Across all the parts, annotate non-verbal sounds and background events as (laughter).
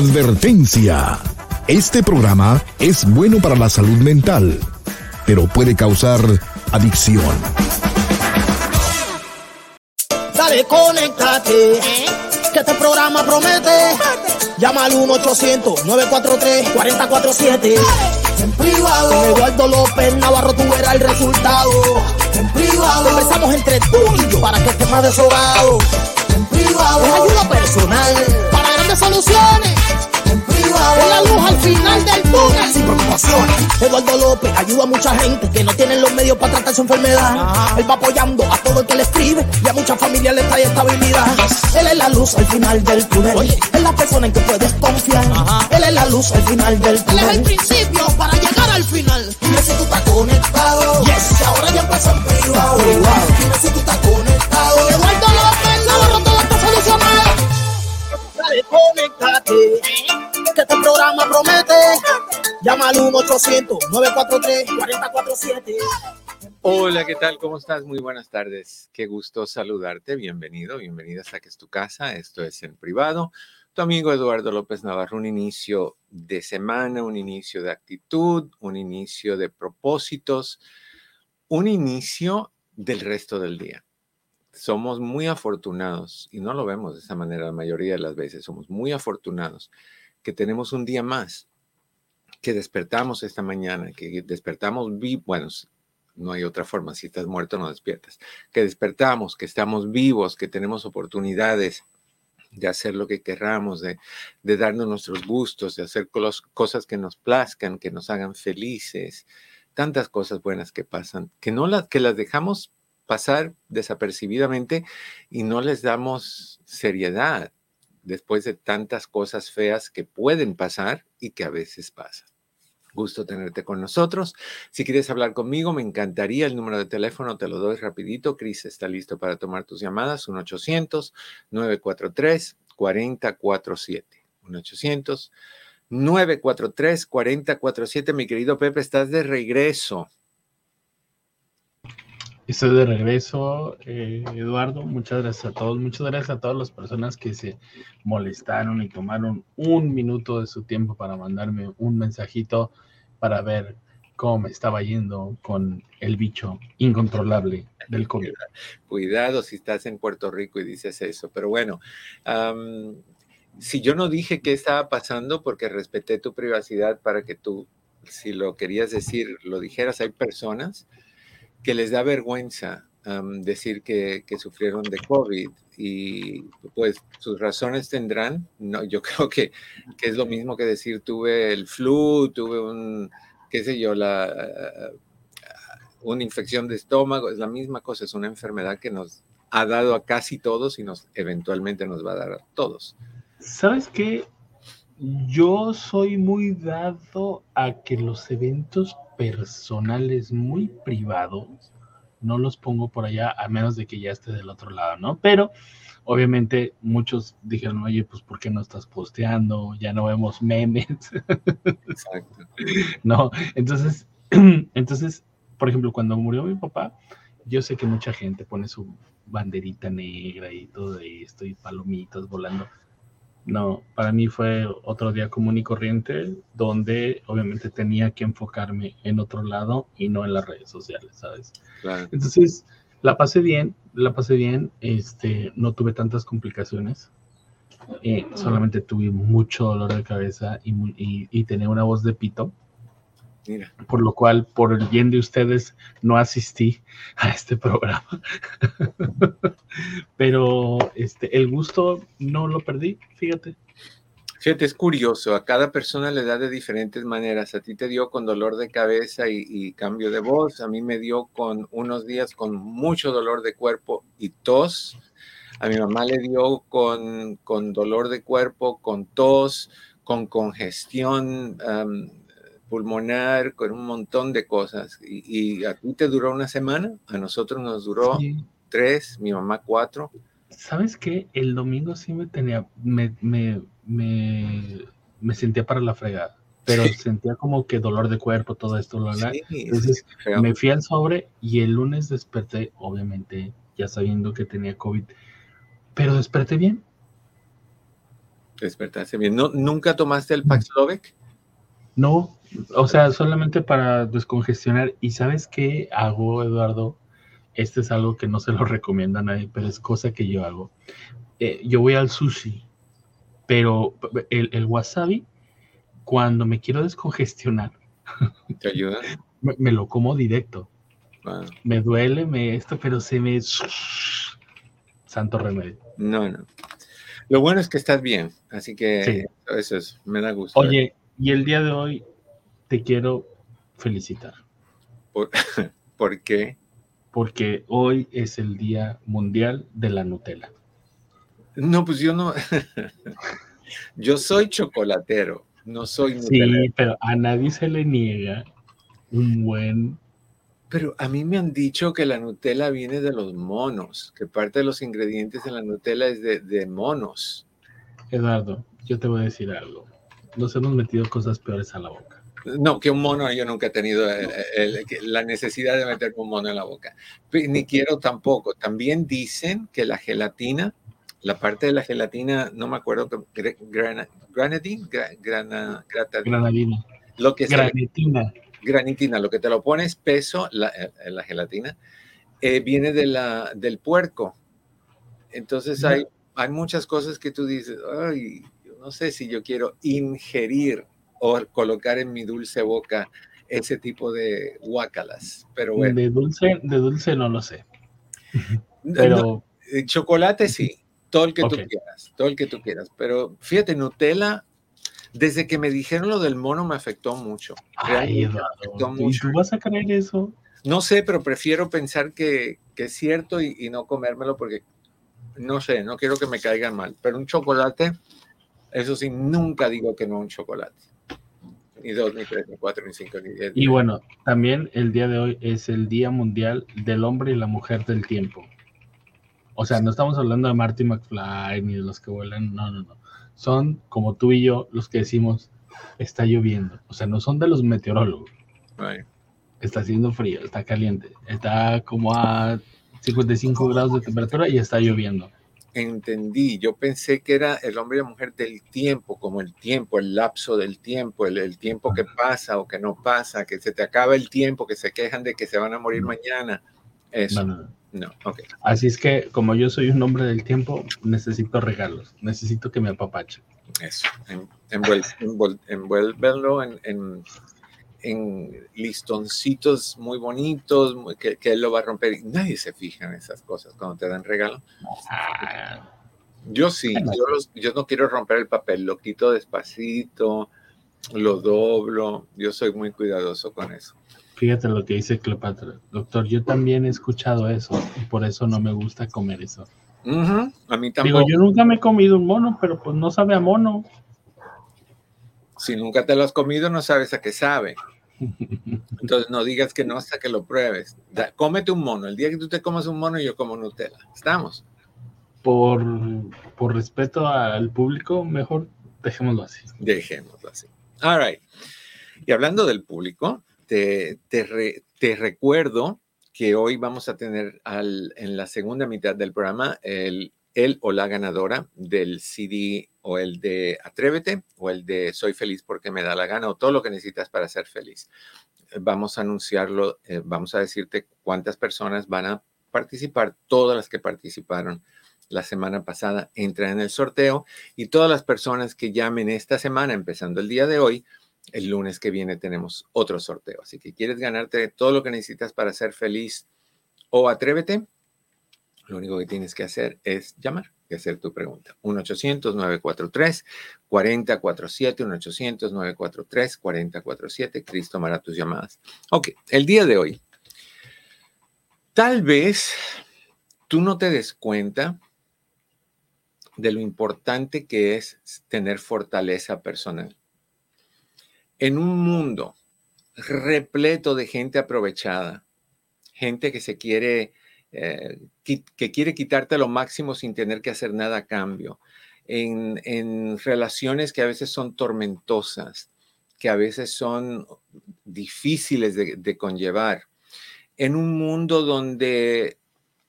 Advertencia. Este programa es bueno para la salud mental, pero puede causar adicción. Dale, conéctate. Que este programa promete. Llama al 1-800-943-4047. En privado. Con Eduardo López Navarro tú verás el resultado. En privado. Conversamos entre tú y yo para que estés más desahogado. En privado. Es ayuda personal soluciones. En privado. La luz al final del túnel. Sin preocupaciones. Eduardo López ayuda a mucha gente que no tienen los medios para tratar su enfermedad. Él va apoyando a todo el que le escribe y a muchas familias le trae estabilidad. Él es la luz al final del túnel. Oye, es la persona en que puedes confiar. Él es la luz al final del túnel. Él es el principio para llegar al final. Dime si tú estás conectado. Yes. Que ahora ya empezó en privado. Dime si tú estás conectado. Conéctate. Que este programa promete. Llama al 1-800-943-4047. Hola, ¿qué tal? ¿Cómo estás? Muy buenas tardes. Qué gusto saludarte. Bienvenido, bienvenida hasta que es tu casa. Esto es en privado. Tu amigo Eduardo López Navarro, un inicio de semana, un inicio de actitud, un inicio de propósitos, un inicio del resto del día. Somos muy afortunados, y no lo vemos de esa manera la mayoría de las veces, somos muy afortunados que tenemos un día más, que despertamos esta mañana, que despertamos vivos, bueno, no hay otra forma, si estás muerto no despiertas, que despertamos, que estamos vivos, que tenemos oportunidades de hacer lo que querramos, de, de darnos nuestros gustos, de hacer cos- cosas que nos plazcan, que nos hagan felices, tantas cosas buenas que pasan, que no las que las dejamos pasar desapercibidamente y no les damos seriedad después de tantas cosas feas que pueden pasar y que a veces pasan. Gusto tenerte con nosotros. Si quieres hablar conmigo, me encantaría. El número de teléfono te lo doy rapidito. Cris está listo para tomar tus llamadas. 1-800-943-4047. 1-800-943-4047. Mi querido Pepe, estás de regreso. Estoy de regreso, eh, Eduardo. Muchas gracias a todos. Muchas gracias a todas las personas que se molestaron y tomaron un minuto de su tiempo para mandarme un mensajito para ver cómo me estaba yendo con el bicho incontrolable del COVID. Cuidado si estás en Puerto Rico y dices eso. Pero bueno, am, si yo no dije qué estaba pasando porque respeté tu privacidad para que tú, si lo querías decir, lo dijeras, hay personas que les da vergüenza decir que, que sufrieron de COVID y pues sus razones tendrán. No, yo (laughs) creo que, que es lo mismo que decir tuve el flu, tuve un, qué sé yo, la, una infección de estómago, es la misma cosa, es una enfermedad que nos ha dado a casi todos y nos eventualmente nos va a dar a todos. ¿Sabes qué? Yo soy muy dado a que los eventos personales muy privados no los pongo por allá a menos de que ya esté del otro lado, ¿no? Pero obviamente muchos dijeron, oye, pues ¿por qué no estás posteando? Ya no vemos memes, Exacto. (laughs) ¿no? Entonces, (clears throat) entonces, por ejemplo, cuando murió mi papá, yo sé que mucha gente pone su banderita negra y todo esto y palomitas volando. No, para mí fue otro día común y corriente donde obviamente tenía que enfocarme en otro lado y no en las redes sociales, ¿sabes? Claro. Entonces, la pasé bien, la pasé bien, este, no tuve tantas complicaciones, eh, solamente tuve mucho dolor de cabeza y, y, y tenía una voz de pito, Mira, por lo cual, por el bien de ustedes, no asistí a este programa. (laughs) Pero este, el gusto no lo perdí, fíjate. fíjate, es curioso, a cada persona le da de diferentes maneras. A ti te dio con dolor de cabeza y, y cambio de voz, a mí me dio con unos días con mucho dolor de cuerpo y tos. A mi mamá le dio con, con dolor de cuerpo, con tos, con congestión pulmonar, con un montón de cosas. Y, y a ti te duró una semana, a nosotros nos duró Sí. tres, mi mamá cuatro. ¿Sabes qué? El domingo sí me tenía, me, me, me, me sentía para la fregada, pero Sí. sentía como que dolor de cuerpo, todo esto, bla. Sí, Entonces me fui al sobre y el lunes desperté, obviamente, ya sabiendo que tenía COVID, pero desperté bien. Despertarse bien. ¿No, ¿Nunca tomaste el Paxlovic? No, o sea, solamente para descongestionar. ¿Y sabes qué hago, Eduardo? Este es algo que no se lo (laughs) recomienda a nadie, pero es cosa que yo hago. Eh, yo voy al sushi, pero el, wasabi, cuando me quiero descongestionar, ¿te ayuda? Me, lo como directo. Me duele, me esto, pero se me... Santo remedio. No, no. Lo bueno es que estás bien, así que eso es, me da gusto. Oye, y el día de hoy te quiero felicitar. ¿Por, (laughs) ¿Por qué? Porque hoy es el Día Mundial de la Nutella. No, pues yo no. (laughs) yo soy chocolatero, no soy Sí, pero a nadie se le niega un buen. Pero a mí me han dicho que la Nutella viene de los monos, que parte de los ingredientes en la Nutella es de, monos. Eduardo, yo te voy a decir algo. Nos hemos metido cosas peores a la boca. No, que un mono yo nunca he tenido la necesidad de meter un mono en la boca. Ni quiero tampoco. También dicen que la gelatina la parte de la gelatina, no me acuerdo, grana, granadina, granadina. Lo que granitina. granitina, lo que te lo pones peso, la, eh, la gelatina, eh, viene de la, del puerco. Entonces hay, hay muchas cosas que tú dices, ay, no sé si yo quiero ingerir o colocar en mi dulce boca ese tipo de guacalas. Pero bueno. De dulce, de dulce no lo sé. (laughs) Pero... Eh, chocolate sí, todo el que tú quieras, todo el que tú quieras. Pero fíjate, Nutella, desde que me dijeron lo del mono me afectó mucho. Ay, afectó ¿Y tú vas a creer eso? No sé, pero prefiero pensar que, es cierto y, no comérmelo porque, no sé, no quiero que me caiga mal. Pero un chocolate, eso sí, nunca digo que no un chocolate. Ni dos, ni tres, ni cuatro, ni cinco, ni diez. Y bueno, también el día de hoy es el Día Mundial del Hombre y la Mujer del Tiempo. O sea, no estamos hablando de Marty McFly ni de los que vuelan, no, no, no. Son como tú y yo los que decimos, está lloviendo. O sea, no son de los meteorólogos. Está haciendo frío, está caliente, está como a 55 grados de temperatura y está lloviendo. Entendí, yo pensé que era el hombre y la mujer del tiempo, como el tiempo, el lapso del tiempo, el, tiempo que pasa o que no pasa, que se te acaba el tiempo, que se quejan de que se van a morir mañana. Eso. No, ok. Así es que, como yo soy un hombre del tiempo, necesito regalos, necesito que me apapache. Eso, envuélvelo en, en, listoncitos muy bonitos, que, él lo va a romper. Y nadie se fija en esas cosas cuando te dan regalo. Ah. Yo sí, yo, yo no quiero romper el papel, lo quito despacito, lo doblo, yo soy muy cuidadoso con eso. Fíjate lo que dice Cleopatra. Doctor, yo también he escuchado eso y por eso no me gusta comer eso. A mí también. Digo, yo nunca me he comido un mono, pero pues no sabe a mono. Si nunca te lo has comido, no sabes a qué sabe. Entonces no digas que no hasta que lo pruebes. cómete un mono. El día que tú te comas un mono, yo como Nutella. ¿Estamos? Por, por respeto al público, mejor dejémoslo así. Dejémoslo así. All right. Y hablando del público, te, recuerdo que hoy vamos a tener en la segunda mitad del programa el, el o la ganadora del CD o el de Atrévete o el de Soy feliz porque me da la gana o todo lo que necesitas para ser feliz. Vamos a anunciarlo, eh, vamos a decirte cuántas personas van a participar, todas las que participaron la semana pasada entran en el sorteo y todas las personas que llamen esta semana, empezando el día de hoy, el lunes que viene tenemos otro sorteo. Así que quieres ganarte todo lo que necesitas para ser feliz o atrévete, lo único que tienes que hacer es llamar y hacer tu pregunta. 1-800-943-4047, 1-800-943-4047. Cristo tomará tus llamadas. Ok, el día de hoy. Tal vez tú no te des cuenta de lo importante que es tener fortaleza personal en un mundo repleto de gente aprovechada, gente que se quiere, eh, que quiere quitarte lo máximo sin tener que hacer nada a cambio, en, relaciones que a veces son tormentosas, que a veces son difíciles de, de conllevar, en un mundo donde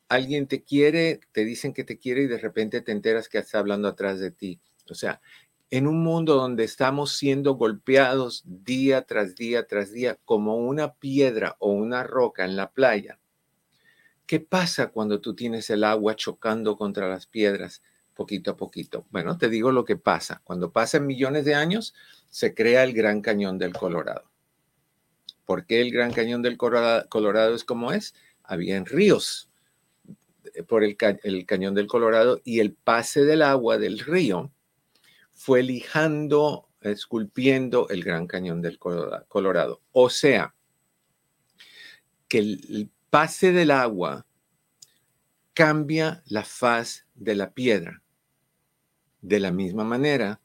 alguien te quiere, te dicen que te quiere y de repente te enteras que está hablando atrás de ti. O sea, en un mundo donde estamos siendo golpeados día tras día tras día como una piedra o una roca en la playa, ¿qué pasa cuando tú tienes el agua chocando contra las piedras poquito a poquito? Bueno, te digo lo que pasa. Cuando pasan millones de años, se crea el Gran Cañón del Colorado. ¿Por qué el Gran Cañón del Colorado es como es? Habían ríos eh, por el, el Cañón del Colorado y el pase del agua del río fue lijando, esculpiendo el Gran Cañón del Colorado. O sea, que el pase del agua cambia la faz de la piedra. De la misma manera,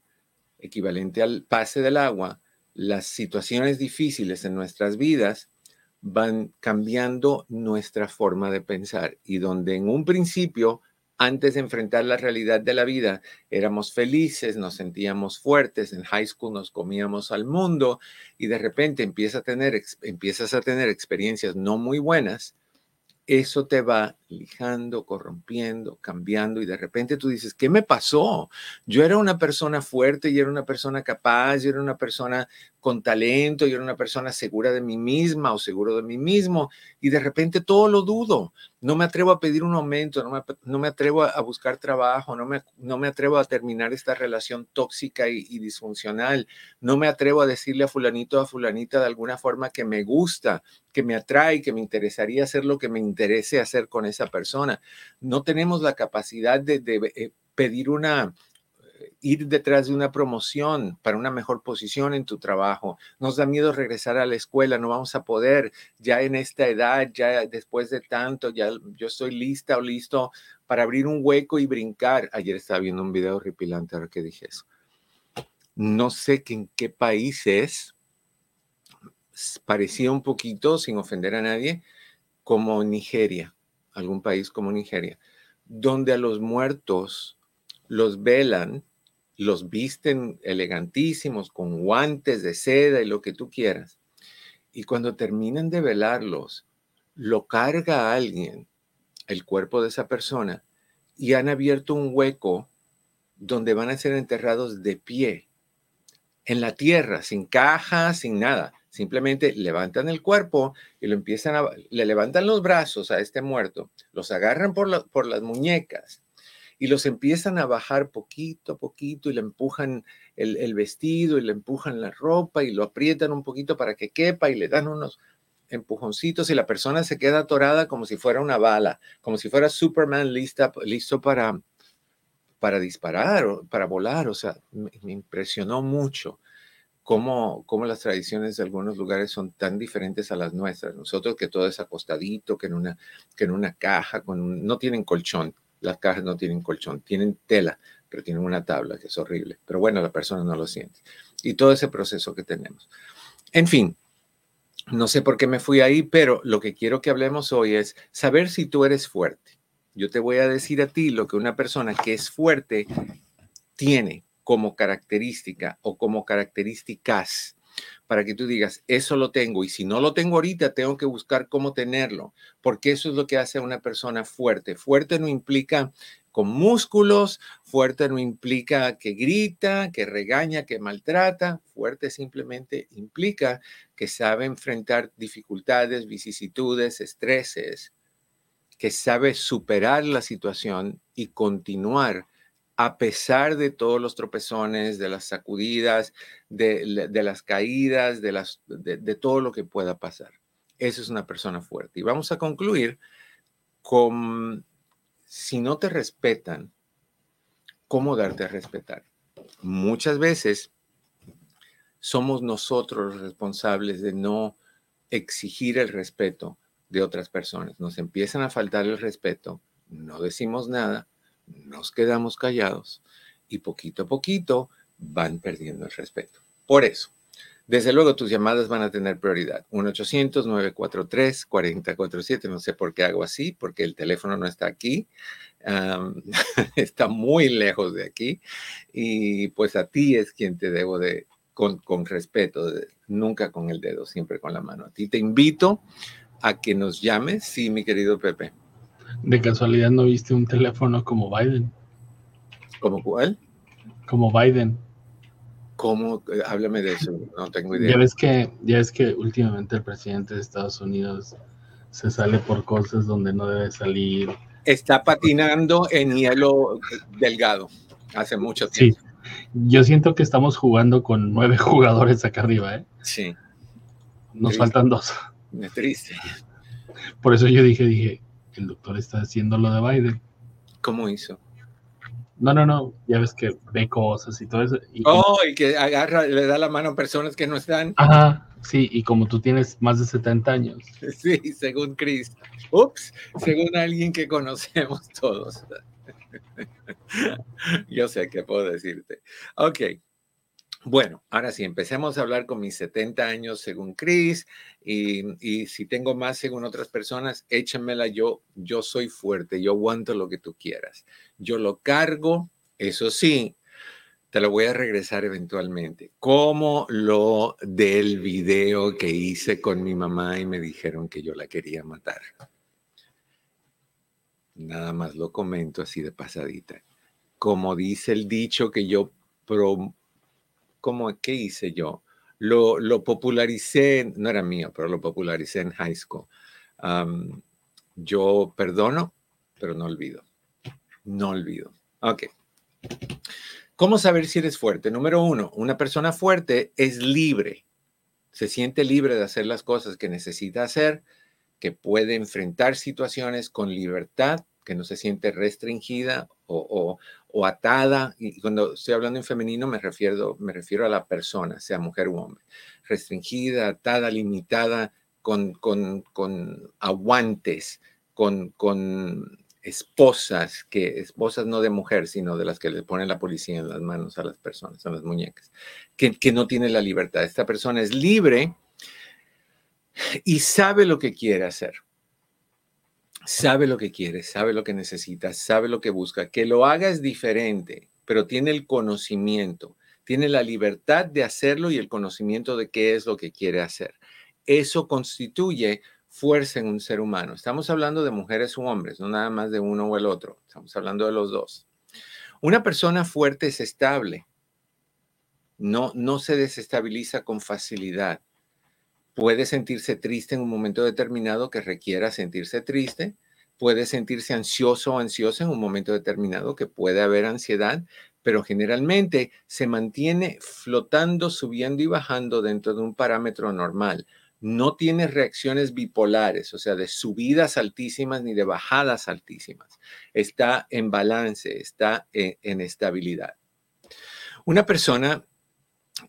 equivalente al pase del agua, las situaciones difíciles en nuestras vidas van cambiando nuestra forma de pensar y donde en un principio antes de enfrentar la realidad de la vida, éramos felices, nos sentíamos fuertes, en high school nos comíamos al mundo y de repente empiezas a tener, a experiencias no muy buenas eso te va lijando, corrompiendo, cambiando y de repente tú dices, ¿qué me pasó? Yo era una persona fuerte, y era una persona capaz, yo era una persona con talento, yo era una persona segura de mí misma o seguro de mí mismo y de repente todo lo dudo. No me atrevo a pedir un aumento, no me, atrevo a, buscar trabajo, no me, no me atrevo a terminar esta relación tóxica y, y disfuncional, no me atrevo a decirle a fulanito a fulanita de alguna forma que me gusta, que me atrae, que me interesaría hacer lo que me interese hacer con persona. No tenemos la capacidad de, eh, pedir una, eh, ir detrás de una promoción para una mejor posición en tu trabajo. Nos da miedo regresar a la escuela, no vamos a poder ya en esta edad, ya después de tanto, ya yo estoy lista o listo para abrir un hueco y brincar. Ayer estaba viendo un video horripilante ahora que dije eso. No sé en qué país es, parecía un poquito, sin ofender a nadie, como Nigeria, algún país como Nigeria, donde a los muertos los velan, los visten elegantísimos, con guantes de seda y lo que tú quieras. Y cuando terminan de velarlos, lo carga alguien, el cuerpo de esa persona, y han abierto un hueco donde van a ser enterrados de pie, en la tierra, sin caja, sin nada. Simplemente levantan el cuerpo y lo empiezan a, le levantan los brazos a este muerto, los agarran por, por las muñecas y los empiezan a bajar poquito a poquito y le empujan el, el, vestido y le empujan la ropa y lo aprietan un poquito para que quepa y le dan unos empujoncitos y la persona se queda atorada como si fuera una bala, como si fuera Superman lista, listo para, para disparar o para volar. O sea, me impresionó mucho cómo, las tradiciones de algunos lugares son tan diferentes a las nuestras. Nosotros que todo es acostadito, que en una, que en una caja, con no tienen colchón. Las cajas no tienen colchón, tienen tela, pero tienen una tabla que es horrible. Pero bueno, la persona no lo siente. Y todo ese proceso que tenemos. En fin, no sé por qué me fui ahí, pero lo que quiero que hablemos hoy es saber si tú eres fuerte. Yo te voy a decir a ti lo que una persona que es fuerte tiene como característica o como características para que tú digas, eso lo tengo y si no lo tengo ahorita, tengo que buscar cómo tenerlo, porque eso es lo que hace a una persona fuerte. Fuerte no implica con músculos, fuerte no implica que grita, que regaña, que maltrata, fuerte simplemente implica que sabe enfrentar dificultades, vicisitudes, estreses, que sabe superar la situación y continuar a pesar de todos los tropezones, de las sacudidas, de, las caídas, de, todo lo que pueda pasar. Eso es una persona fuerte. Y vamos a concluir con, si no te respetan, ¿cómo darte a respetar? Muchas veces somos nosotros responsables de no exigir el respeto de otras personas. Nos empiezan a faltar el respeto, no decimos nada nos quedamos callados y poquito a poquito van perdiendo el respeto. Por eso, desde luego tus llamadas van a tener prioridad. 1-800-943-4047. No sé por qué hago así, porque el teléfono no está aquí. (laughs) está muy lejos de aquí. Y pues a ti es quien te debo de, con, con respeto, nunca con el dedo, siempre con la mano. A ti te invito a que nos llames. Sí, mi querido Pepe. ¿De casualidad no viste un teléfono como Biden? ¿Como cuál? Como Biden. ¿Cómo? Eh, háblame de eso, no tengo idea. Ya ves que, ya ves que últimamente el presidente de Estados Unidos se sale por cosas donde no debe salir. Está patinando en hielo delgado hace mucho tiempo. Sí, yo siento que estamos jugando con nueve (laughs) jugadores acá arriba, ¿eh? Sí. Nos faltan dos. Es triste. Por eso yo dije, dije, el doctor está haciendo lo de Biden. ¿Cómo hizo? No, no, no, ya ves que ve cosas y todo eso. Y oh, y que agarra, le da la mano a personas que no están. Ajá, sí, y como tú tienes más de 70 años. (laughs) Sí, según Chris. Ups, según alguien que conocemos todos. (laughs) Yo sé qué puedo decirte. Ok. Bueno, ahora sí, empecemos a hablar con mis 70 años según Chris y, si tengo más según otras personas, échamela yo. Yo soy fuerte, yo aguanto lo que tú quieras. Yo lo cargo, eso sí, te lo voy a regresar eventualmente. Como lo del video que hice con mi mamá y me dijeron que yo la quería matar. Nada más lo comento así de pasadita. Como dice el dicho que yo, pro, ¿cómo, ¿qué hice yo? Lo, lo, popularicé, no era mío, pero lo popularicé en high school. yo perdono, pero no olvido. No olvido. Ok. ¿Cómo saber si eres fuerte? Número uno, una persona fuerte es libre. Se siente libre de hacer las cosas que necesita hacer que puede enfrentar situaciones con libertad, que no se siente restringida o, atada. Y cuando estoy hablando en femenino me refiero, me refiero a la persona, sea mujer u hombre. Restringida, atada, limitada, con, con, con aguantes, con, con esposas, que esposas no de mujer, sino de las que le ponen la policía en las manos a las personas, a las muñecas, que, que no tiene la libertad. Esta persona es libre y sabe lo que quiere hacer. Sabe lo que quiere, sabe lo que necesita, sabe lo que busca. Que lo haga es diferente, pero tiene el conocimiento, tiene la libertad de hacerlo y el conocimiento de qué es lo que quiere hacer. Eso constituye fuerza en un ser humano. Estamos hablando de mujeres u hombres, no nada más de uno o el otro. Estamos hablando de los dos. Una persona fuerte es estable. No, no se desestabiliza con facilidad puede sentirse triste en un momento determinado que requiera sentirse triste, puede sentirse ansioso o ansiosa en un momento determinado que puede haber ansiedad, pero generalmente se mantiene flotando, subiendo y bajando dentro de un parámetro normal. No tiene reacciones bipolares, o sea, de subidas altísimas ni de bajadas altísimas. Está en balance, está en, en estabilidad. Una persona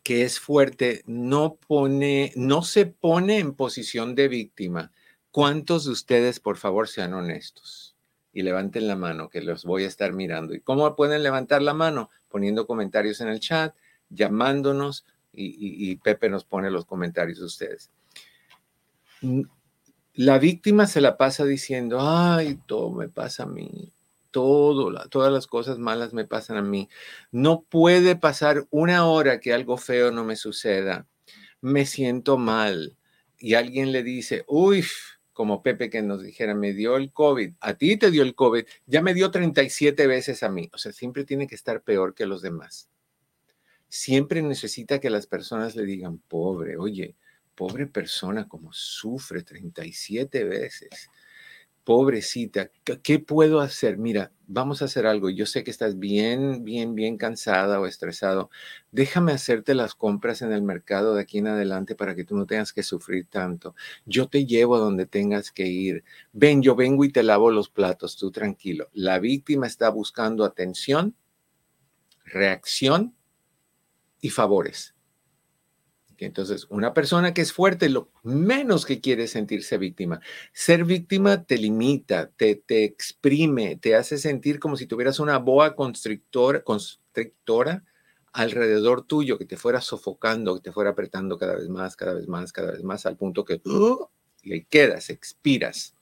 que es fuerte no pone, no se pone en posición de víctima. ¿Cuántos de ustedes, por favor, sean honestos? Y levanten la mano, que los voy a estar mirando. ¿Y cómo pueden levantar la mano? Poniendo comentarios en el chat, llamándonos y, y Pepe nos pone los comentarios de ustedes. La víctima se la pasa diciendo, ay, todo me pasa a mí, todo, todas las cosas malas me pasan a mí. No puede pasar una hora que algo feo no me suceda. Me siento mal. Y alguien le dice, uy, como Pepe que nos dijera, me dio el COVID, a ti te dio el COVID, ya me dio 37 veces a mí. O sea, siempre tiene que estar peor que los demás. Siempre necesita que las personas le digan, pobre, oye, pobre persona, como sufre 37 veces pobrecita, ¿qué puedo hacer? Mira, vamos a hacer algo. Yo sé que estás bien, bien, bien cansada o estresado. Déjame hacerte las compras en el mercado de aquí en adelante para que tú no tengas que sufrir tanto. Yo te llevo a donde tengas que ir. Ven, yo vengo y te lavo los platos, tú tranquilo. La víctima está buscando atención, reacción y favores. Entonces, una persona que es fuerte, lo menos que quiere sentirse víctima. Ser víctima te limita, te, te exprime, te hace sentir como si tuvieras una boa constrictora, constrictora alrededor tuyo que te fuera sofocando, que te fuera apretando cada vez más, cada vez más, cada vez más, al punto que ¡uh! le quedas, expiras.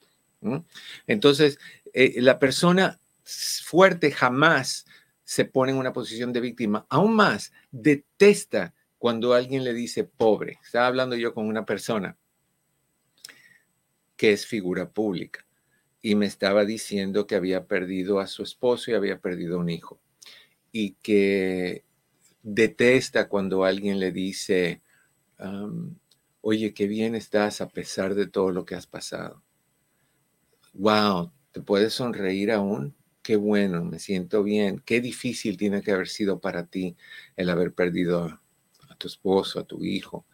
Entonces, eh, la persona fuerte jamás se pone en una posición de víctima, aún más detesta cuando alguien le dice pobre. Estaba hablando yo con una persona que es figura pública y me estaba diciendo que había perdido a su esposo y había perdido un hijo. y que detesta cuando alguien le dice, oye, qué bien estás a pesar de todo lo que has pasado. Wow, ¿te puedes sonreír aún? Qué bueno, me siento bien. Qué difícil tiene que haber sido para ti el haber perdido a tu esposo, a tu hijo.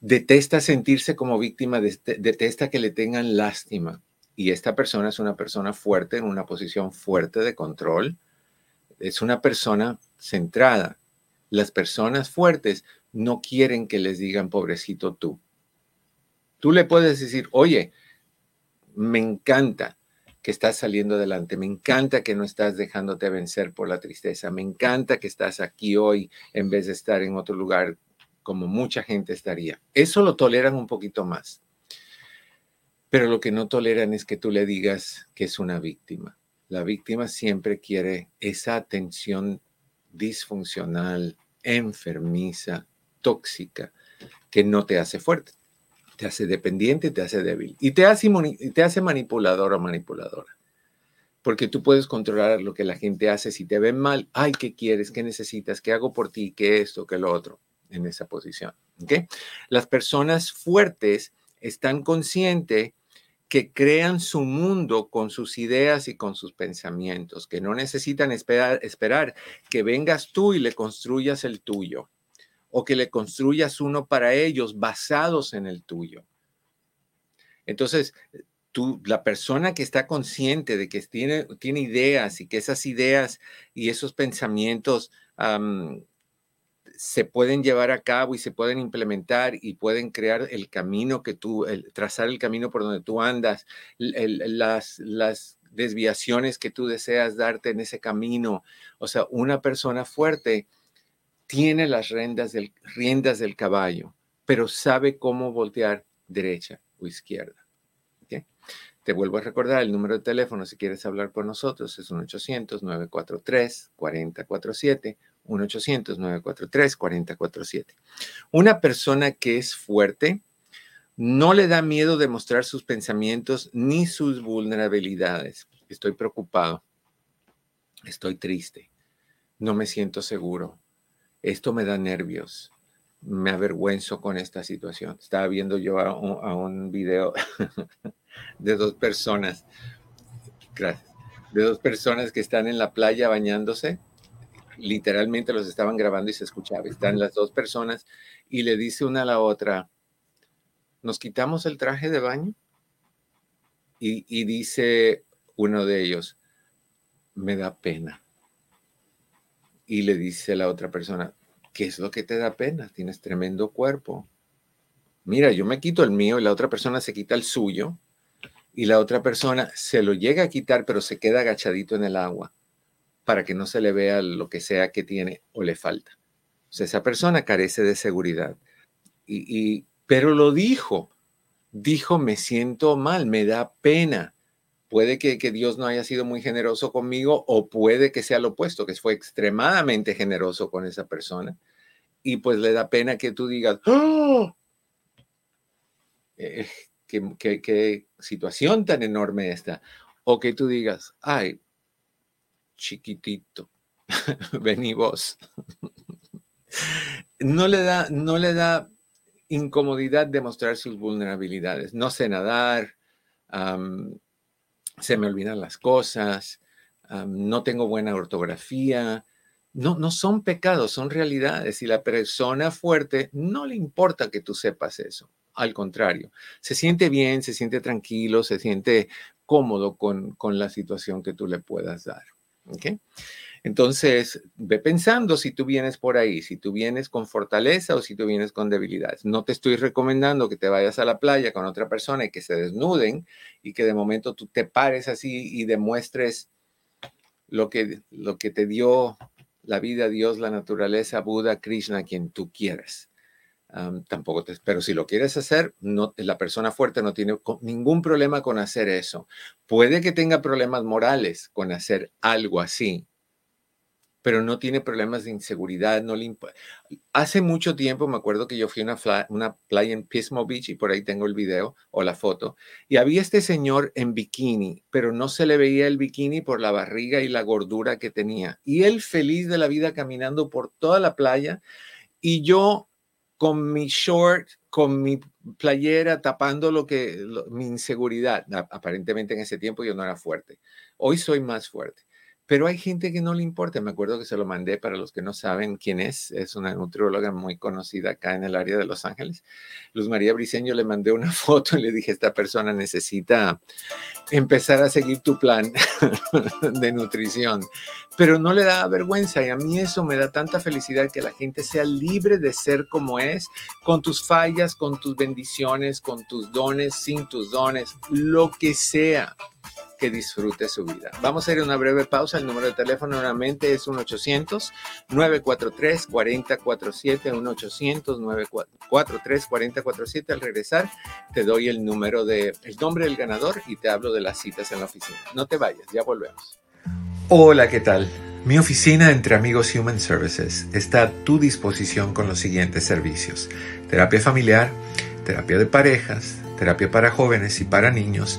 Detesta sentirse como víctima, detesta que le tengan lástima. Y esta persona es una persona fuerte, en una posición fuerte de control. Es una persona centrada. Las personas fuertes no quieren que les digan pobrecito tú. Tú le puedes decir, oye, me encanta que estás saliendo adelante, me encanta que no estás dejándote vencer por la tristeza, me encanta que estás aquí hoy en vez de estar en otro lugar como mucha gente estaría. Eso lo toleran un poquito más. Pero lo que no toleran es que tú le digas que es una víctima. La víctima siempre quiere esa atención disfuncional, enfermiza, tóxica que no te hace fuerte, te hace dependiente, te hace débil y te hace, te hace manipulador o manipuladora. Porque tú puedes controlar lo que la gente hace. Si te ven mal, ay, ¿qué quieres? ¿Qué necesitas? ¿Qué hago por ti? ¿Qué esto? ¿Qué lo otro? En esa posición. ¿okay? Las personas fuertes están conscientes que crean su mundo con sus ideas y con sus pensamientos, que no necesitan esperar, esperar que vengas tú y le construyas el tuyo o que le construyas uno para ellos basados en el tuyo. Entonces, tú, la persona que está consciente de que tiene, tiene ideas y que esas ideas y esos pensamientos se pueden llevar a cabo y se pueden implementar y pueden crear el camino que tú, trazar el camino por donde tú andas, las, las desviaciones que tú deseas darte en ese camino. O sea, una persona fuerte tiene las riendas del, riendas del caballo, pero sabe cómo voltear derecha o izquierda. Te vuelvo a recordar el número de teléfono si quieres hablar con nosotros, es 1-800-943-4047, 1-800-943-4047. Una persona que es fuerte no le da miedo de mostrar sus pensamientos ni sus vulnerabilidades. Estoy preocupado, estoy triste, no me siento seguro, esto me da nervios, me avergüenzo con esta situación. Estaba viendo yo a un, video (laughs) de dos personas, gracias, de dos personas que están en la playa bañándose. Literalmente los estaban grabando y se escuchaba. Están las dos personas y le dice una a la otra, ¿nos quitamos el traje de baño? Y, y dice uno de ellos, me da pena y le dice la otra persona, ¿qué es lo que te da pena? Tienes tremendo cuerpo. Mira, yo me quito el mío y la otra persona se quita el suyo y la otra persona se lo llega a quitar pero se queda agachadito en el agua para que no se le vea lo que sea que tiene o le falta. O esa persona carece de seguridad. Y, pero lo dijo, dijo, me siento mal, me da pena puede que, Dios no haya sido muy generoso conmigo o puede que sea lo opuesto, que fue extremadamente generoso con esa persona. Y pues le da pena que tú digas, ¡Oh! Qué, situación tan enorme esta. O que tú digas, ay, chiquitito, (laughs) vení vos. no le da, no le da incomodidad demostrar sus vulnerabilidades. No sé nadar, se me olvidan las cosas, no tengo buena ortografía. No, no son pecados, son realidades. Y la persona fuerte no le importa que tú sepas eso. Al contrario, se siente bien, se siente tranquilo, se siente cómodo con, con la situación que tú le puedas dar. ¿okay? Entonces, ve pensando si tú vienes por ahí, si tú vienes con fortaleza o si tú vienes con debilidades. No te estoy recomendando que te vayas a la playa con otra persona y que se desnuden y que de momento tú te pares así y demuestres lo que, lo que te dio la vida, Dios, la naturaleza, Buda, Krishna, quien tú quieras. tampoco pero si lo quieres hacer, la persona fuerte no tiene ningún problema con hacer eso. Puede que tenga problemas morales con hacer algo así, pero no tiene problemas de inseguridad, no le Hace mucho tiempo me acuerdo que yo fui a una, playa en Pismo Beach y por ahí tengo el video o la foto y había este señor en bikini, pero no se le veía el bikini por la barriga y la gordura que tenía. Y él feliz de la vida caminando por toda la playa y yo con mi short, con mi playera tapando lo que mi inseguridad. Aparentemente en ese tiempo yo no era fuerte. Hoy soy más fuerte. Pero hay gente que no le importa. Me acuerdo que se lo mandé para los que no saben quién es. Es una nutrióloga muy conocida acá en el área de Los Ángeles. Luz María Briceño le mandé una (laughs) foto y le dije, esta persona necesita empezar a seguir tu plan (laughs) de nutrición. Pero no le da vergüenza y a mí eso me da tanta felicidad que la gente sea libre de ser como es, con tus fallas, con tus bendiciones, con tus dones, sin tus dones, lo que sea que disfrute su vida. Vamos a ir a una breve pausa. El número de teléfono nuevamente es 1-800-943-4047, 1-800-943-4047. Al regresar, te doy el número de, el nombre del ganador y te hablo de las citas en la oficina. No te vayas, ya volvemos. Hola, ¿qué tal? Mi oficina entre amigos Human Services está a tu disposición con los siguientes servicios. Terapia familiar, terapia de parejas, terapia para jóvenes y para niños,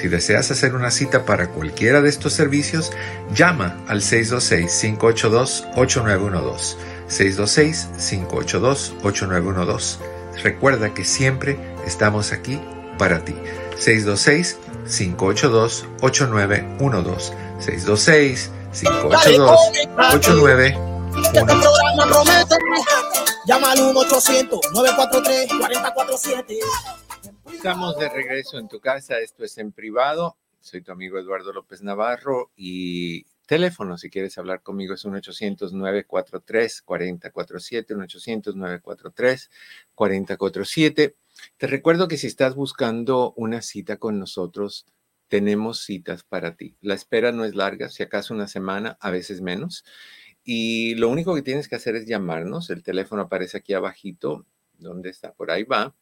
Si deseas hacer una cita para cualquiera de estos servicios, llama al 626-582-8912. 626-582-8912. Recuerda que siempre estamos aquí para ti. 626-582-8912. 626-582-8912. Llama al 1-800-943-4047. Estamos de regreso en tu casa, esto es en privado. Soy tu amigo Eduardo López Navarro y teléfono, si quieres hablar conmigo, es 1-800-943-4047, 1-800-943-4047. Te recuerdo que si estás buscando una cita con nosotros, tenemos citas para ti. La espera no es larga, si acaso una semana, a veces menos. Y lo único que tienes que hacer es llamarnos. El teléfono aparece aquí abajito. ¿Dónde está? Por ahí va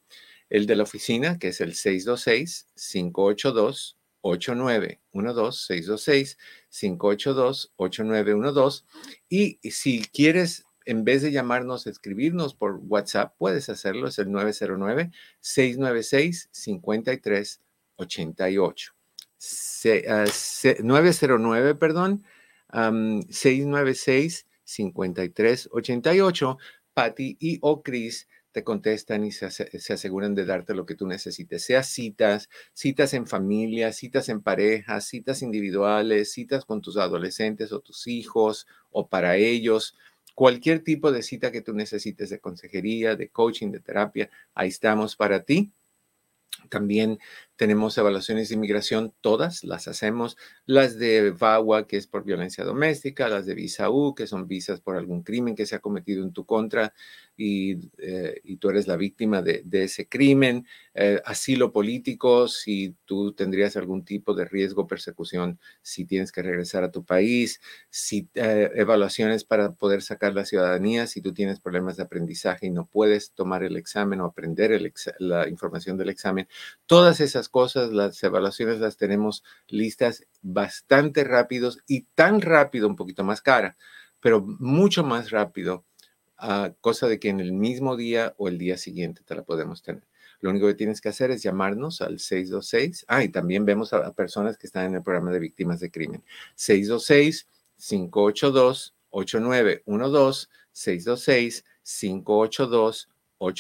el de la oficina, que es el 626-582-8912, 626-582-8912. Y si quieres, en vez de llamarnos, escribirnos por WhatsApp, puedes hacerlo, es el 909-696-5388. 909, perdón, 696-5388. Patty y o Chris te contestan y se, aseguran de darte lo que tú necesites, sea citas, citas en familia, citas en pareja, citas individuales, citas con tus adolescentes o tus hijos o para ellos, cualquier tipo de cita que tú necesites de consejería, de coaching, de terapia, ahí estamos para ti. También tenemos evaluaciones de inmigración, todas las hacemos, las de VAWA, que es por violencia doméstica, las de visa U, que son visas por algún crimen que se ha cometido en tu contra y, eh, tú eres la víctima de, ese crimen, eh, asilo político, si tú tendrías algún tipo de riesgo, persecución, si tienes que regresar a tu país, si eh, evaluaciones para poder sacar la ciudadanía, si tú tienes problemas de aprendizaje y no puedes tomar el examen o aprender la información del examen, todas esas cosas, las evaluaciones las tenemos listas bastante rápidos y tan rápido, un poquito más cara, pero mucho más rápido, a cosa de que en el mismo día o el día siguiente te la podemos tener. Lo único que tienes que hacer es llamarnos al 626. Ah, y también vemos a, personas que están en el programa de víctimas de crimen. 626-582-8912, 626-582-8912, o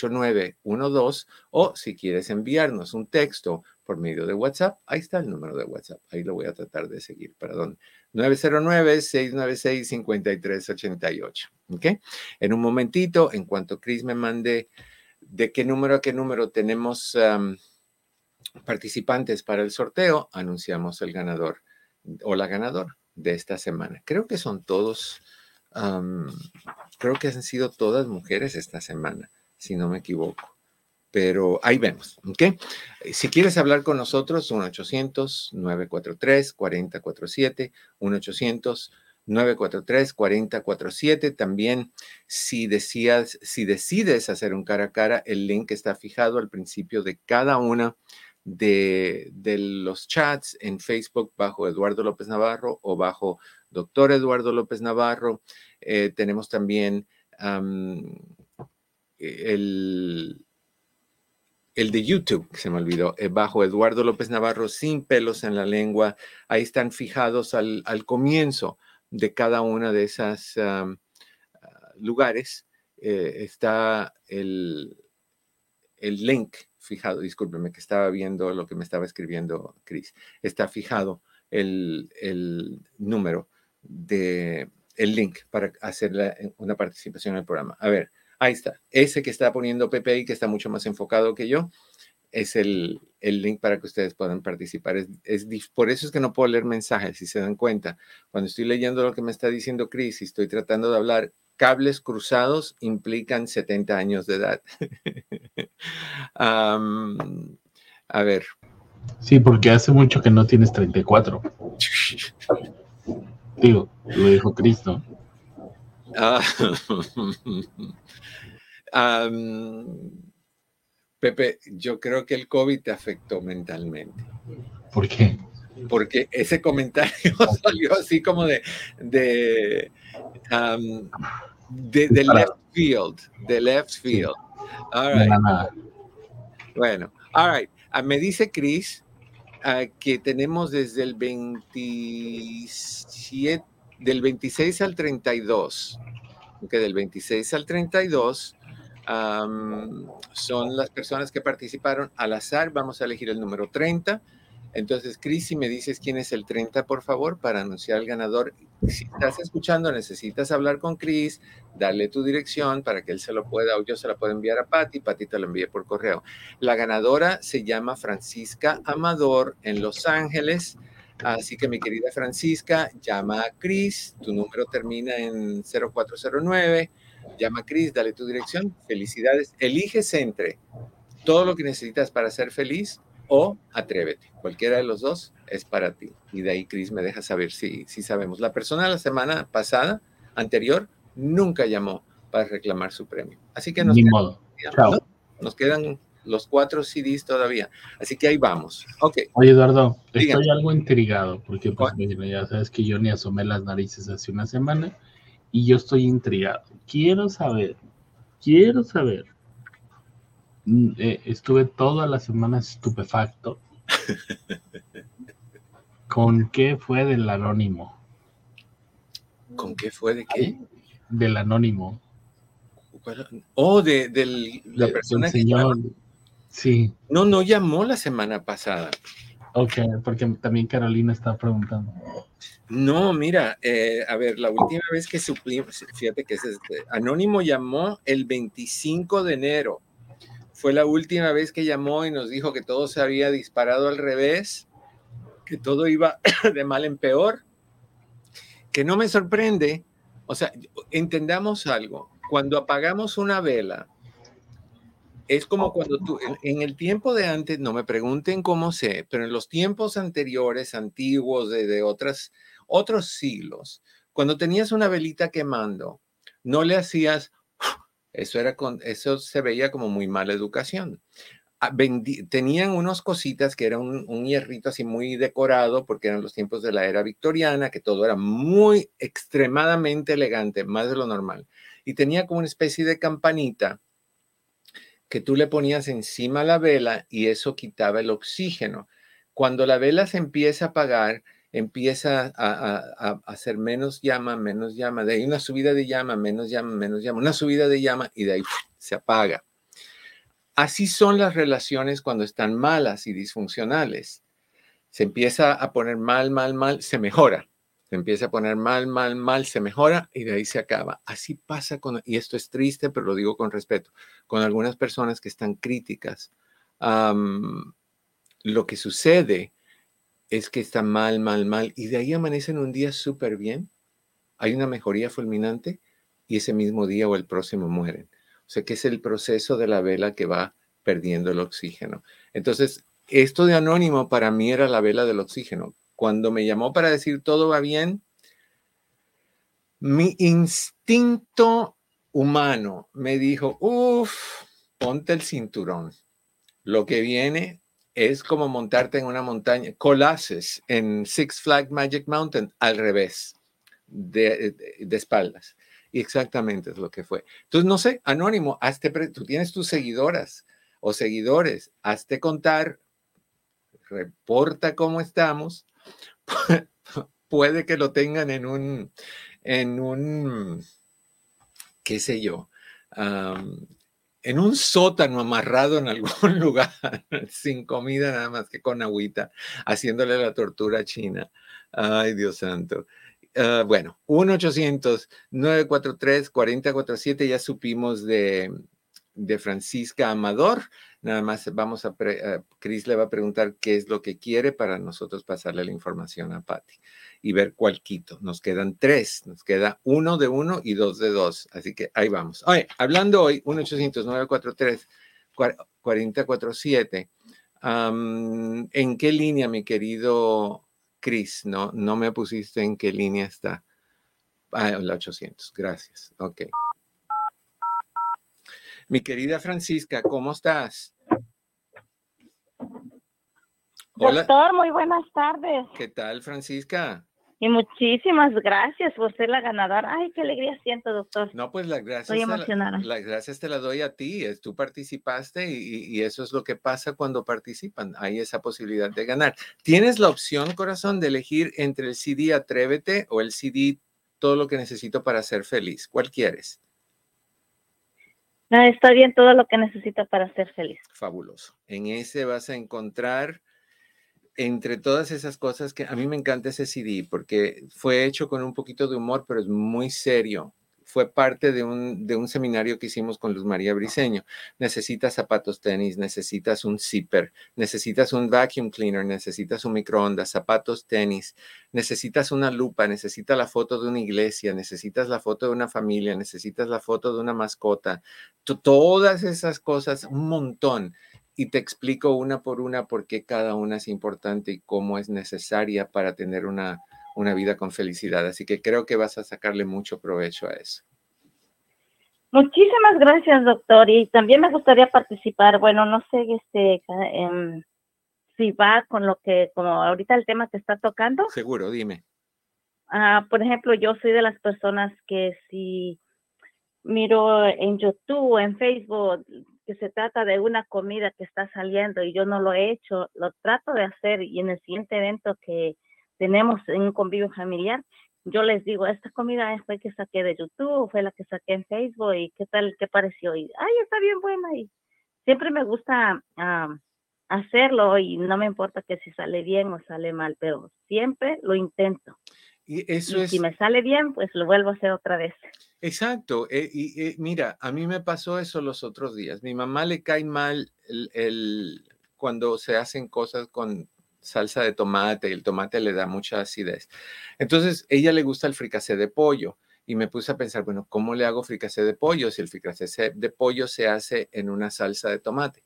si quieres enviarnos un texto por medio de WhatsApp. Ahí está el número de WhatsApp. Ahí lo voy a tratar de seguir. Perdón. 909-696-5388. ¿Ok? En un momentito, en cuanto Chris me mande de qué número a qué número tenemos participantes para el sorteo, anunciamos el ganador o la ganadora de esta semana. Creo que son todos, creo que han sido todas mujeres esta semana. Si no me equivoco. Pero ahí vemos, ¿ok? Si quieres hablar con nosotros, 1-800-943-4047, 1-800-943-4047. También, si, decías, si decides hacer un cara a cara, el link está fijado al principio de cada una de, los chats en Facebook bajo Eduardo López Navarro o bajo Doctor Eduardo López Navarro. Eh, tenemos también el, el de YouTube, que se me olvidó, eh, bajo Eduardo López Navarro, sin pelos en la lengua. Ahí están fijados al, comienzo de cada una de esas lugares. Eh, está el, el link fijado, discúlpeme que estaba viendo lo que me estaba escribiendo Chris, está fijado el, número de el link para hacer una participación en el programa. A ver, ahí está. Ese que está poniendo PPI, que está mucho más enfocado que yo, es el, link para que ustedes puedan participar. Es, es, por eso es que no puedo leer mensajes, si se dan cuenta. Cuando estoy leyendo lo que me está diciendo Chris y estoy tratando de hablar cables cruzados implican 70 años de edad. (laughs) a ver. Sí, porque hace mucho que no tienes 34. (laughs) Digo, lo dijo Cristo. Ah, (laughs) Pepe, yo creo que el COVID te afectó mentalmente. ¿Por qué? Porque ese comentario (laughs) salió así como de, de de, left field, de left field. All right. Bueno, all right. Ah, me dice Chris ah, que tenemos desde el 27, del 26 al 32, que del 26 al 32 son las personas que participaron al azar. Vamos a elegir el número 30 entonces, Cris, si me dices quién es el 30, por favor, para anunciar al ganador. Si estás escuchando, necesitas hablar con Cris, darle tu dirección para que él se lo pueda o yo se la pueda enviar a Patti, Patti te lo envíe por correo. La ganadora se llama Francisca Amador en Los Ángeles. Así que mi querida Francisca, llama a Cris, tu número termina en 0409, llama a Cris, dale tu dirección, felicidades, eliges entre todo lo que necesitas para ser feliz o Atrévete. Cualquiera de los dos es para ti. Y de ahí Cris me deja saber si, si sabemos. La persona la semana pasada, anterior, nunca llamó para reclamar su premio. Así que nos, quedan, nos quedan los cuatro CDs todavía. Así que ahí vamos. Ok. Oye, Eduardo, estoy algo intrigado porque pues, ya sabes que yo ni asomé las narices hace una semana y yo estoy intrigado. Quiero saber, quiero saber Mm, eh, estuve toda la semana estupefacto. (laughs) ¿Con qué fue del anónimo? ¿Con qué fue de qué? Del anónimo. Oh, de, del, la persona señor. Sí. No, no llamó la semana pasada. Ok, porque también Carolina está preguntando. No, mira, eh, a ver, la última vez que suplimos, fíjate que es este, Anónimo llamó el 25 de enero fue la última vez que llamó y nos dijo que todo se había disparado al revés, que todo iba (coughs) de mal en peor, que no me sorprende. O sea, entendamos algo, cuando apagamos una vela, es como cuando tú, en, el tiempo de antes, no me pregunten cómo sé, pero en los tiempos anteriores, antiguos, de, de otras, otros siglos, cuando tenías una velita quemando, no le hacías (laughs) eso, era con, eso se veía como muy mala educación. Ah, tenían unas cositas que eran un, hierrito así muy decorado porque eran los tiempos de la era victoriana, que todo era muy extremadamente elegante, más de lo normal. Y tenía como una especie de campanita que tú le ponías encima la vela y eso quitaba el oxígeno. Cuando la vela se empieza a apagar, empieza a, hacer menos llama, menos llama, de ahí una subida de llama, menos llama, menos llama, una subida de llama y de ahí se apaga. Así son las relaciones cuando están malas y disfuncionales. Se empieza a poner mal, mal, mal, se mejora. Se empieza a poner mal, mal, mal, se mejora y de ahí se acaba. Así pasa con, y esto es triste, pero lo digo con respeto, con algunas personas que están críticas. lo que sucede es que está mal, mal, mal, y de ahí amanecen un día súper bien, hay una mejoría fulminante y ese mismo día o el próximo mueren. O sea, que es el proceso de la vela que va perdiendo el oxígeno. Entonces, esto de anónimo para mí era la vela del oxígeno. Cuando me llamó para decir todo va bien, mi instinto humano me dijo, uff, ponte el cinturón. Lo que viene es como montarte en una montaña, colases en Six Flag Magic Mountain al revés, de, espaldas. Y exactamente es lo que fue. Entonces, no sé, anónimo, hazte, tú tienes tus seguidoras o seguidores, hazte contar, reporta cómo estamos. (laughs) Puede que lo tengan en un, en un, qué sé yo, en un sótano amarrado en algún (laughs) lugar, sin comida nada más que con agüita, haciéndole la tortura china. Ay, Dios santo. Ah, bueno, 1-800-943-4047, ya supimos de, de Francisca Amador. Nada más vamos a, Cris le va a preguntar qué es lo que quiere para nosotros pasarle la información a Patti y ver cuál quito. Nos quedan tres, nos queda uno de uno y dos de dos. Así que ahí vamos. Oye, hablando hoy, 1-800-943-4047. ¿En qué línea, mi querido Cris? No, no me pusiste en qué línea está. Ah, la 800. Gracias. Ok. Mi querida Francisca, ¿cómo estás? Hola. Doctor, muy buenas tardes. ¿Qué tal, Francisca? Y muchísimas gracias por ser la ganadora. Ay, qué alegría siento, doctor. No, pues las gracias. Estoy emocionada. Las gracias te las doy a ti. Tú participaste y, y, eso es lo que pasa cuando participan. Hay esa posibilidad de ganar. Tienes la opción, corazón, de elegir entre el CD Atrévete o el CD Todo lo que necesito para ser feliz. ¿Cuál quieres? No, está bien todo lo que necesito para ser feliz. Fabuloso. En ese vas a encontrar entre todas esas cosas que a mí me encanta ese CD porque fue hecho con un poquito de humor, pero es muy serio. Fue parte de un, de un seminario que hicimos con Luz María Briseño. Necesitas zapatos tenis, necesitas un zipper, necesitas un vacuum cleaner, necesitas un microondas, zapatos tenis, necesitas una lupa, necesitas la foto de una iglesia, necesitas la foto de una familia, necesitas la foto de una mascota. Todas esas cosas, un montón y te explico una por una por qué cada una es importante y cómo es necesaria para tener una, una vida con felicidad. Así que creo que vas a sacarle mucho provecho a eso. Muchísimas gracias, doctor. Y también me gustaría participar. Bueno, no sé este, em, si va con lo que, como ahorita el tema que está tocando. Seguro, dime. Ah, por ejemplo, yo soy de las personas que si miro en YouTube en Facebook que se trata de una comida que está saliendo y yo no lo he hecho, lo trato de hacer y en el siguiente evento que tenemos en un convivio familiar, yo les digo, esta comida fue que saqué de YouTube, fue la que saqué en Facebook y qué tal, qué pareció y, ay, está bien buena y siempre me gusta hacerlo y no me importa que si sale bien o sale mal, pero siempre lo intento. Y eso Si me sale bien, pues lo vuelvo a hacer otra vez. Exacto. Eh, y eh, mira, a mí me pasó eso los otros días. Mi mamá le cae mal el, cuando se hacen cosas con salsa de tomate y el tomate le da mucha acidez. Entonces, ella le gusta el fricasé de pollo y me puse a pensar, bueno, ¿cómo le hago fricasé de pollo si el fricasé de pollo se hace en una salsa de tomate?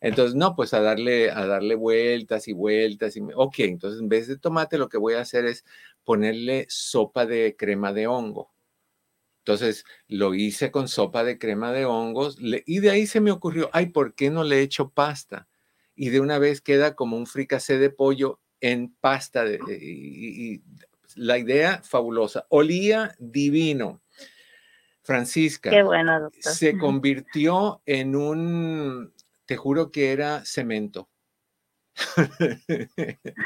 Entonces, no, pues a darle, a darle vueltas y vueltas. Y ok, entonces en vez de tomate lo que voy a hacer es ponerle sopa de crema de hongo. Entonces lo hice con sopa de crema de hongos y de ahí se me ocurrió, ay, ¿por qué no le echo pasta? Y de una vez queda como un fricasé de pollo en pasta. De, y, la idea fabulosa. Olía divino. Francisca Qué bueno, se (laughs) convirtió en un, te juro que era cemento. (laughs)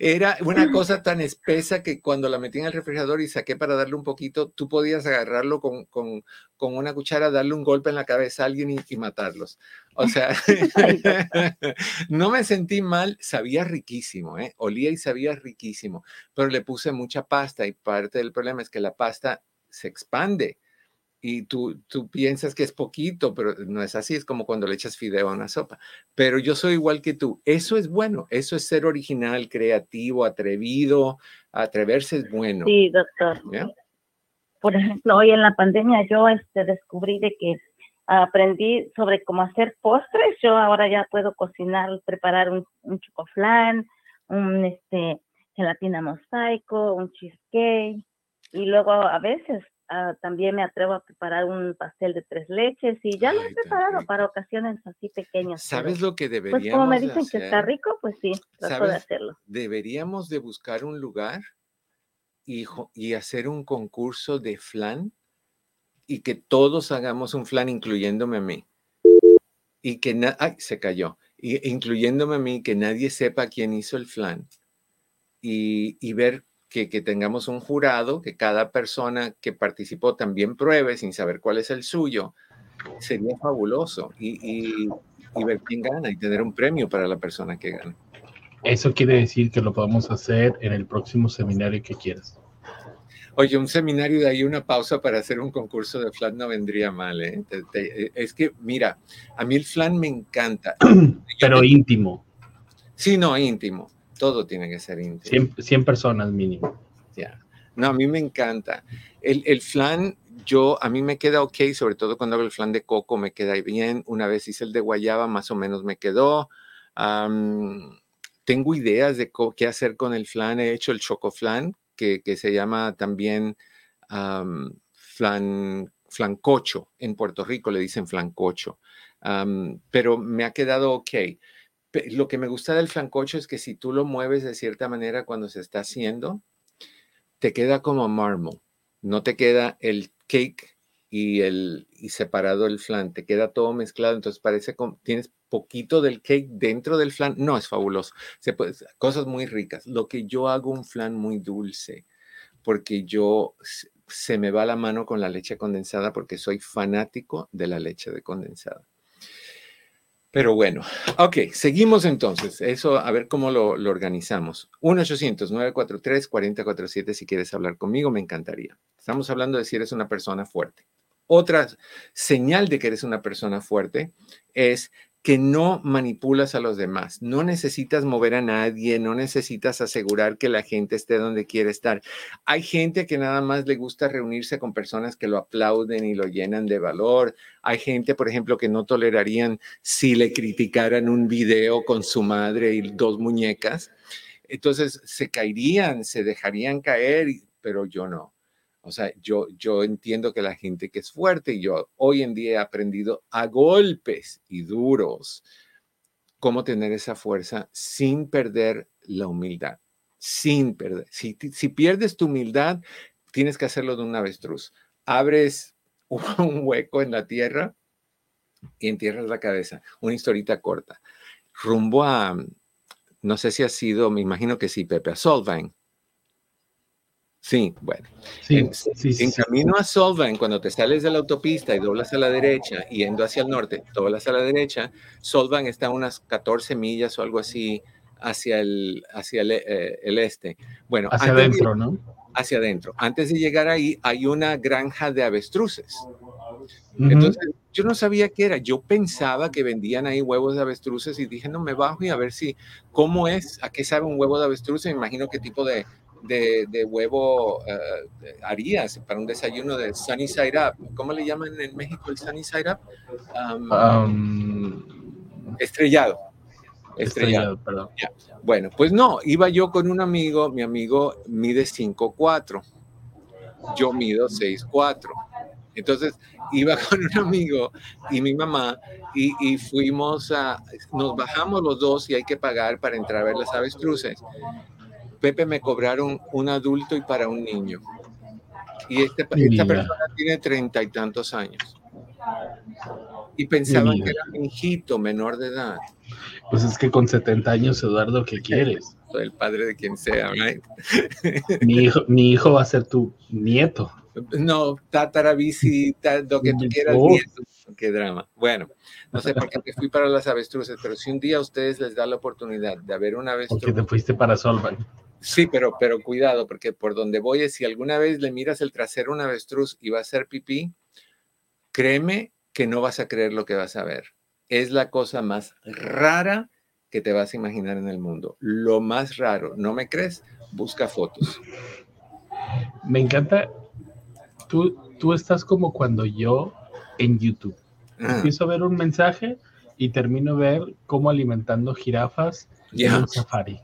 Era una cosa tan espesa que cuando la metí en el refrigerador y saqué para darle un poquito, tú podías agarrarlo con, con, con una cuchara, darle un golpe en la cabeza a alguien y, matarlos. O sea, (laughs) (laughs) no me sentí mal, sabía riquísimo, ¿eh? olía y sabía riquísimo, pero le puse mucha pasta y parte del problema es que la pasta se expande y tú, tú piensas que es poquito, pero no es así, es como cuando le echas fideo a una sopa. Pero yo soy igual que tú, eso es bueno, eso es ser original, creativo, atrevido, atreverse es bueno. Sí, doctor. Por ejemplo, hoy en la pandemia yo este, descubrí de que aprendí sobre cómo hacer postres. Yo ahora ya puedo cocinar, preparar un, un chocoflan, un este, gelatina mosaico, un cheesecake. Y luego a veces ah, también me atrevo a preparar un pastel de tres leches y ya lo he preparado para ocasiones así pequeñas. ¿Sabes pero, lo que Pues deberíamos como me de dicen que está rico, pues sí, trato de ¿Sabes? hacerlo. Deberíamos de buscar un lugar y, y hacer un concurso de flan y que todos hagamos un flan, incluyéndome a mí. Y que ay, se cayó. Y, incluyéndome a mí, que nadie sepa quién hizo el flan. Y, y ver que, que tengamos un jurado, que cada persona que participó también pruebe sin saber cuál es el suyo. Sería fabuloso. Y, y- y ver quién gana y tener un premio para la persona que gana. Eso quiere decir que lo podemos hacer en el próximo seminario que quieras. Oye, un seminario de ahí, una pausa para hacer un concurso de flan no vendría mal, ¿eh? Te- te- eh, es que, mira, a mí el flan me encanta. (clears throat) Pero íntimo. Sí, no, íntimo. Todo tiene que ser íntimo. 100, 100 personas mínimo. Ya. No, a mí me encanta. El, el flan, yo, a mí me queda ok, sobre todo cuando hago el flan de coco, me queda bien. Una vez hice el de guayaba, más o menos me quedó. Tengo ideas de qué hacer con el flan. He hecho el chocoflan, que, que se llama también am, flan, flancocho. En Puerto Rico le dicen flancocho. Pero me ha quedado ok. Lo que me gusta del flancocho es que si tú lo mueves de cierta manera cuando se está haciendo, te queda como marmo. No te queda el cake y el y separado el flan, te queda todo mezclado, entonces parece como tienes poquito del cake dentro del flan. No, es fabuloso. Se puede, cosas muy ricas. Lo que yo hago un flan muy dulce, porque yo se me va la mano con la leche condensada porque soy fanático de la leche de condensada. Pero bueno, ok, seguimos entonces. Eso, a ver cómo lo, lo organizamos. 1-800-943-4047 si quieres hablar conmigo, me encantaría. Estamos hablando de si eres una persona fuerte. Otra señal de que eres una persona fuerte es que no manipulas a los demás. No necesitas mover a nadie, no necesitas asegurar que la gente esté donde quiere estar. Hay gente que nada más le gusta reunirse con personas que lo aplauden y lo llenan de valor. Hay gente, por ejemplo, que no tolerarían si le criticaran un video con su madre y dos muñecas. Entonces se caerían, se dejarían caer, pero yo no. O sea, yo, yo entiendo que la gente que es fuerte, y yo hoy en día he aprendido a golpes y duros cómo tener esa fuerza sin perder la humildad, sin perder. Si, si pierdes tu humildad, tienes que hacerlo de un avestruz. Abres (laughs) un hueco en la tierra y entierras la cabeza. Una historita corta. Rumbo a, no sé si ha sido, me imagino que sí, Pepe, a. Sí, bueno. Sí, En- sí, sí, En sí. camino a Solvang, cuando te sales de la autopista y doblas a la derecha, yendo hacia el norte, doblas a la derecha, Solvang está a unas 14 millas o algo así hacia el, hacia el, eh, el este. Bueno, Hacia de- adentro, ¿no? hacia adentro. Antes de llegar ahí, hay una granja de avestruces. Entonces, yo no sabía qué era. Yo pensaba que vendían ahí huevos de avestruces y dije, no, me bajo y a ver si, ¿cómo es? ¿A qué sabe un huevo de avestruz? Me imagino qué tipo de, de, de huevo eh, harías para un desayuno de Sunny Side Up. ¿Cómo le llaman en México el Sunny Side Up? Um, Am, estrellado. Estrellado. estrellado, perdón. Bueno, pues no, iba yo con un amigo, mi amigo mide 5'4, yo mido 6'4. Entonces iba (laughs) con un amigo y mi mamá y, y fuimos a, nos bajamos los dos y hay que pagar para entrar a ver las avestruces. Pepe me cobraron un adulto y para un niño. Y este, esta persona tiene treinta y tantos años. Y pensaban que era mi hijito menor de edad. Pues es que con 70 años, Eduardo, ¿qué quieres? Soy el padre de quien sea, right? (laughs) Mi hijo, mi hijo va a ser tu nieto. No, tatarabici, ta- lo que tú quieras, Oh. nieto. Qué drama. Bueno, no sé por qué me fui para las avestruces, pero si un día a ustedes les da la oportunidad de ver una Porque avestruz, te fuiste para Solvan. Sí, pero, pero cuidado, porque por donde voy es si alguna vez le miras el trasero a una avestruz y va a hacer pipí, créeme que no vas a creer lo que vas a ver. Es la cosa más rara que te vas a imaginar en el mundo. Lo más raro. ¿No me crees? Busca fotos. Me encanta. Tú, tú estás como cuando yo en YouTube. Empiezo a ver un mensaje y termino ver cómo alimentando jirafas en un safari.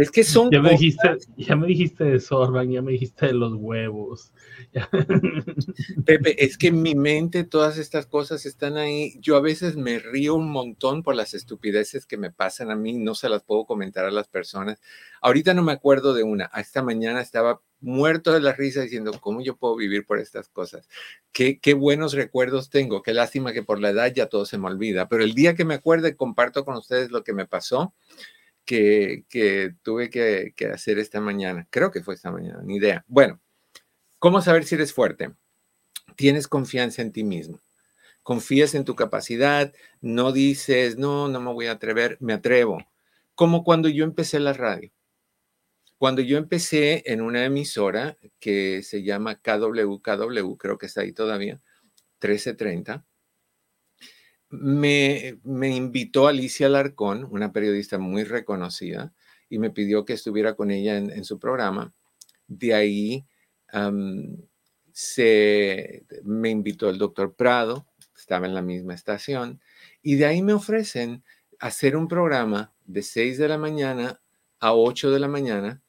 Es que son. Ya me, dijiste, ya me dijiste de Sorban, ya me dijiste de los huevos. (laughs) Pepe, es que en mi mente todas estas cosas están ahí. Yo a veces me río un montón por las estupideces que me pasan a mí, no se las puedo comentar a las personas. Ahorita no me acuerdo de una. Esta mañana estaba muerto de la risa diciendo, ¿cómo yo puedo vivir por estas cosas? Qué, qué buenos recuerdos tengo. Qué lástima que por la edad ya todo se me olvida. Pero el día que me acuerde, comparto con ustedes lo que me pasó que, tuve que, que, hacer esta mañana. Creo que fue esta mañana, ni idea. Bueno, ¿cómo saber si eres fuerte? Tienes confianza en ti mismo. Confías en tu capacidad, no dices, no, no me voy a atrever, me atrevo. Como cuando yo empecé la radio. Cuando yo empecé en una emisora que se llama KWKW, creo que está ahí todavía, 1330, me, invitó Alicia Larcón, una periodista muy reconocida, y me pidió que estuviera con ella en, su programa. De ahí se, me invitó el doctor Prado, estaba en la misma estación, y de ahí me ofrecen hacer un programa de 6 de la mañana a 8 de la mañana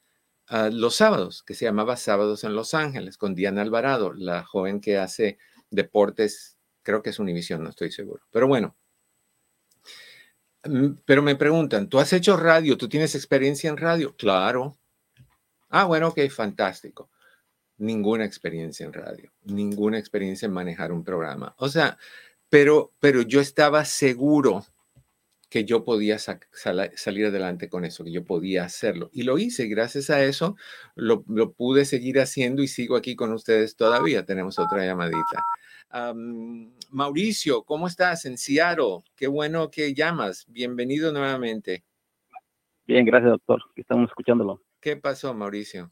ah, los sábados, que se llamaba Sábados en Los Ángeles, con Diana Alvarado, la joven que hace deportes Creo que es Univision, no estoy seguro. Pero bueno. Mm, pero me preguntan, ¿tú has hecho radio? ¿Tú tienes experiencia en radio? Claro. Ah, bueno, ok, fantástico. Ninguna experiencia en radio, ninguna experiencia en manejar un programa. O sea, pero, pero yo estaba seguro que yo podía salir adelante con eso, que yo podía hacerlo. Y lo hice, gracias a eso lo, lo pude seguir haciendo y sigo aquí con ustedes todavía. Tenemos otra llamadita. Mauricio, ¿cómo estás en Seattle? Qué bueno que llamas. Bienvenido nuevamente. Bien, gracias, doctor. Estamos escuchándolo. ¿Qué pasó, Mauricio?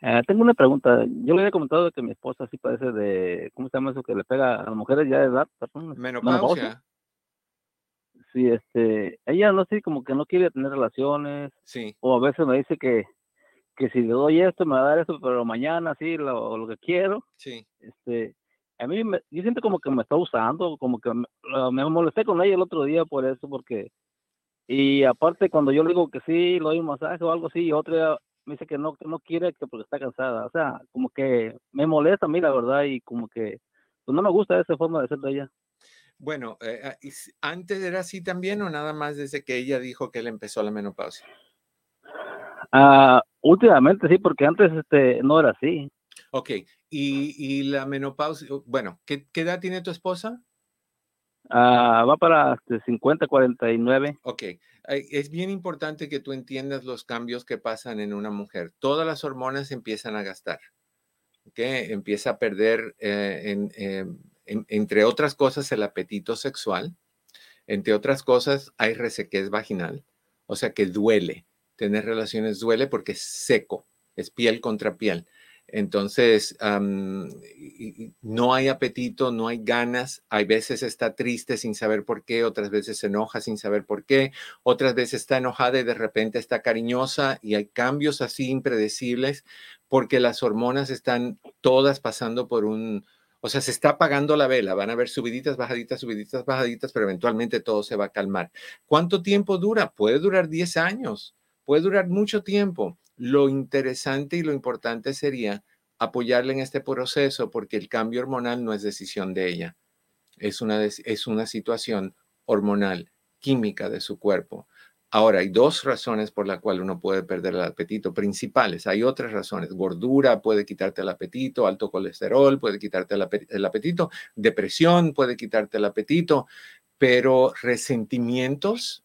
Eh, tengo una pregunta. Yo le había comentado que mi esposa sí parece de, ¿cómo se llama eso? Que le pega a las mujeres ya de edad. Menopausia. Sí, este, ella no sé, como que no quiere tener relaciones. Sí. O a veces me dice que, que si le doy esto, me va a dar esto, pero mañana sí, lo, lo que quiero. Sí. Este, a mí me, yo siento como que me está usando, como que me, me, molesté con ella el otro día por eso, porque, y aparte cuando yo le digo que sí, lo doy un masaje o algo así, y otra me dice que no, que no quiere que porque está cansada, o sea, como que me molesta a mí la verdad y como que pues no me gusta esa forma de ser de ella. Bueno, eh, ah, ¿antes era así también o nada más desde que ella dijo que él empezó la menopausia? Ah, últimamente sí, porque antes este no era así. Ok, y, la menopausia, bueno, ¿qué, edad tiene tu esposa? Ah, va para 50, este, 49. Ok, es bien importante que tú entiendas los cambios que pasan en una mujer. Todas las hormonas empiezan a gastar, ¿ok? Empieza a perder, eh, em, entre otras cosas, el apetito sexual. Entre otras cosas, hay resequez vaginal, o sea que duele. Tener relaciones duele porque es seco, es piel contra piel. Entonces, no hay apetito, no hay ganas. Hay veces está triste sin saber por qué, otras veces se enoja sin saber por qué, otras veces está enojada y de repente está cariñosa y hay cambios así impredecibles porque las hormonas están todas pasando por un, o sea, se está apagando la vela, van a haber subiditas, bajaditas, subiditas, bajaditas, pero eventualmente todo se va a calmar. ¿Cuánto tiempo dura? Puede durar 10 años, puede durar mucho tiempo lo interesante y lo importante sería apoyarle en este proceso porque el cambio hormonal no es decisión de ella, es una, es una situación hormonal, química de su cuerpo. Ahora, hay dos razones por las cuales uno puede perder el apetito principales. Hay otras razones. Gordura puede quitarte el apetito, alto colesterol puede quitarte el apetito, depresión puede quitarte el apetito, pero resentimientos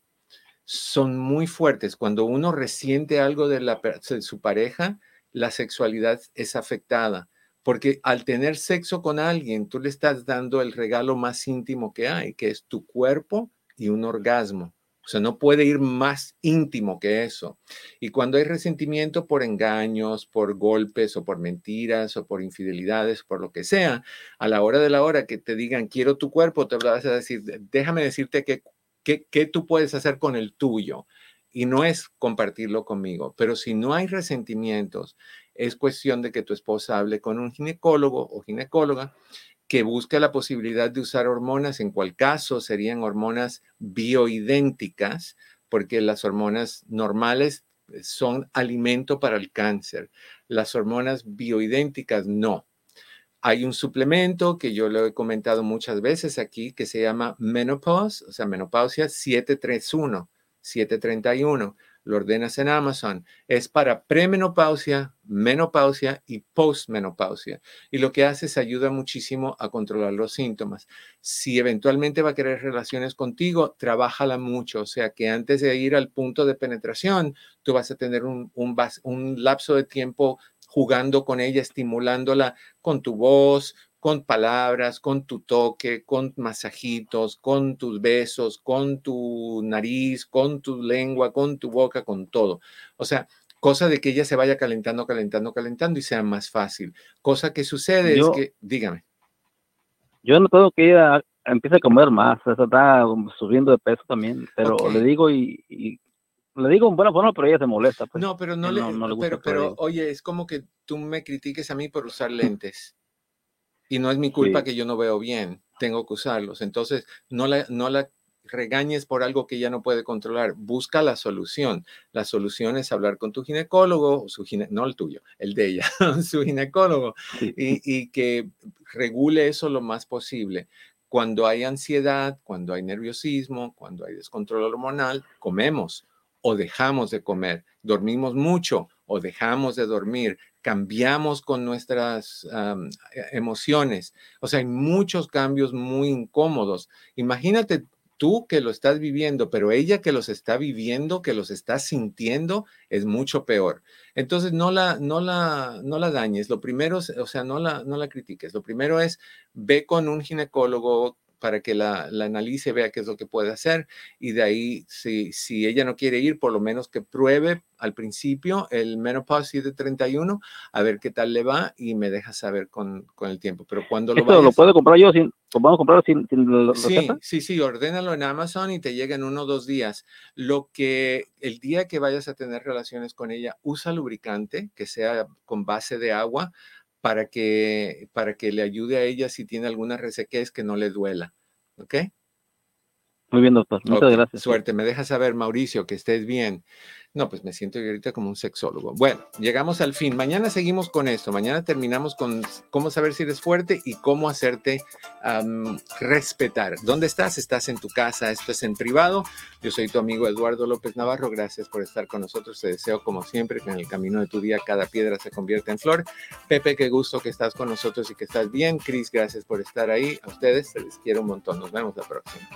son muy fuertes. Cuando uno resiente algo de, la, de su pareja, la sexualidad es afectada, porque al tener sexo con alguien, tú le estás dando el regalo más íntimo que hay, que es tu cuerpo y un orgasmo. O sea, no puede ir más íntimo que eso. Y cuando hay resentimiento por engaños, por golpes o por mentiras o por infidelidades, por lo que sea, a la hora de la hora que te digan quiero tu cuerpo, te vas a decir, déjame decirte que ¿Qué, tú puedes hacer con el tuyo? Y no es compartirlo conmigo, pero si no hay resentimientos, es cuestión de que tu esposa hable con un ginecólogo o ginecóloga que busque la posibilidad de usar hormonas, en cual caso serían hormonas bioidénticas, porque las hormonas normales son alimento para el cáncer. Las hormonas bioidénticas no. Hay un suplemento que yo lo he comentado muchas veces aquí que se llama Menopause, o sea, menopausia 731, 731 lo ordenas en Amazon, es para premenopausia, menopausia y postmenopausia. Y lo que hace es ayuda muchísimo a controlar los síntomas. Si eventualmente va a querer relaciones contigo, trabájala mucho. O sea que antes de ir al punto de penetración, tú vas a tener un, un, un lapso de tiempo jugando con ella, estimulándola con tu voz, con palabras, con tu toque, con masajitos, con tus besos, con tu nariz, con tu lengua, con tu boca, con todo. O sea, cosa de que ella se vaya calentando, calentando, calentando y sea más fácil. Cosa que sucede es que, dígame. Yo he notado que ella empieza a comer más, está subiendo de peso también, pero le digo y, le digo en buena forma, pero ella se molesta. Pues. No, pero no, le, gusta. Pero, pero oye, es como que tú me critiques a mí por usar lentes y no es mi culpa que yo no veo bien, tengo que usarlos. Entonces, no la, no la regañes por algo que ya no puede controlar, busca la solución. La solución es hablar con tu ginecólogo, su no el tuyo, el de ella, (laughs) su ginecólogo, y, y que regule eso lo más posible. Cuando hay ansiedad, cuando hay nerviosismo, cuando hay descontrol hormonal, comemos o dejamos de comer, dormimos mucho o dejamos de dormir, cambiamos con nuestras e, emociones. O sea, hay muchos cambios muy incómodos. Imagínate tú que lo estás viviendo, pero ella que los está viviendo, que los está sintiendo, es mucho peor. Entonces, no la, no la, no la dañes. Lo primero, o sea, no la, no la critiques. Lo primero es, ve con un ginecólogo para que la, analice, vea qué es lo que puede hacer y de ahí, si, si ella no quiere ir, por lo menos que pruebe al principio el Menopause de 31, a ver qué tal le va y me deja saber con, el tiempo. Pero cuando lo vayas... lo puedo comprar yo sin, ¿podemos comprarlo sin, sin Sí, sí, sí, ordénalo en Amazon y te llega en uno o dos días. Lo que el día que vayas a tener relaciones con ella, usa lubricante que sea con base de agua para que, para que le ayude a ella si tiene alguna resequez que no le duela. ¿Ok? Muy bien, doctor. Muchas gracias. Suerte. Me deja saber, Mauricio, que estés bien. No, pues me siento ahorita como un sexólogo. Bueno, llegamos al fin. Mañana seguimos con esto. Mañana terminamos con cómo saber si eres fuerte y cómo hacerte respetar. ¿Dónde estás? Estás en tu casa. Esto es en privado. Yo soy tu amigo Eduardo López Navarro. Gracias por estar con nosotros. Te deseo, como siempre, que en el camino de tu día cada piedra se convierta en flor. Pepe, qué gusto que estás con nosotros y que estás bien. Cris, gracias por estar ahí. A ustedes, se les quiero un montón. Nos vemos la próxima.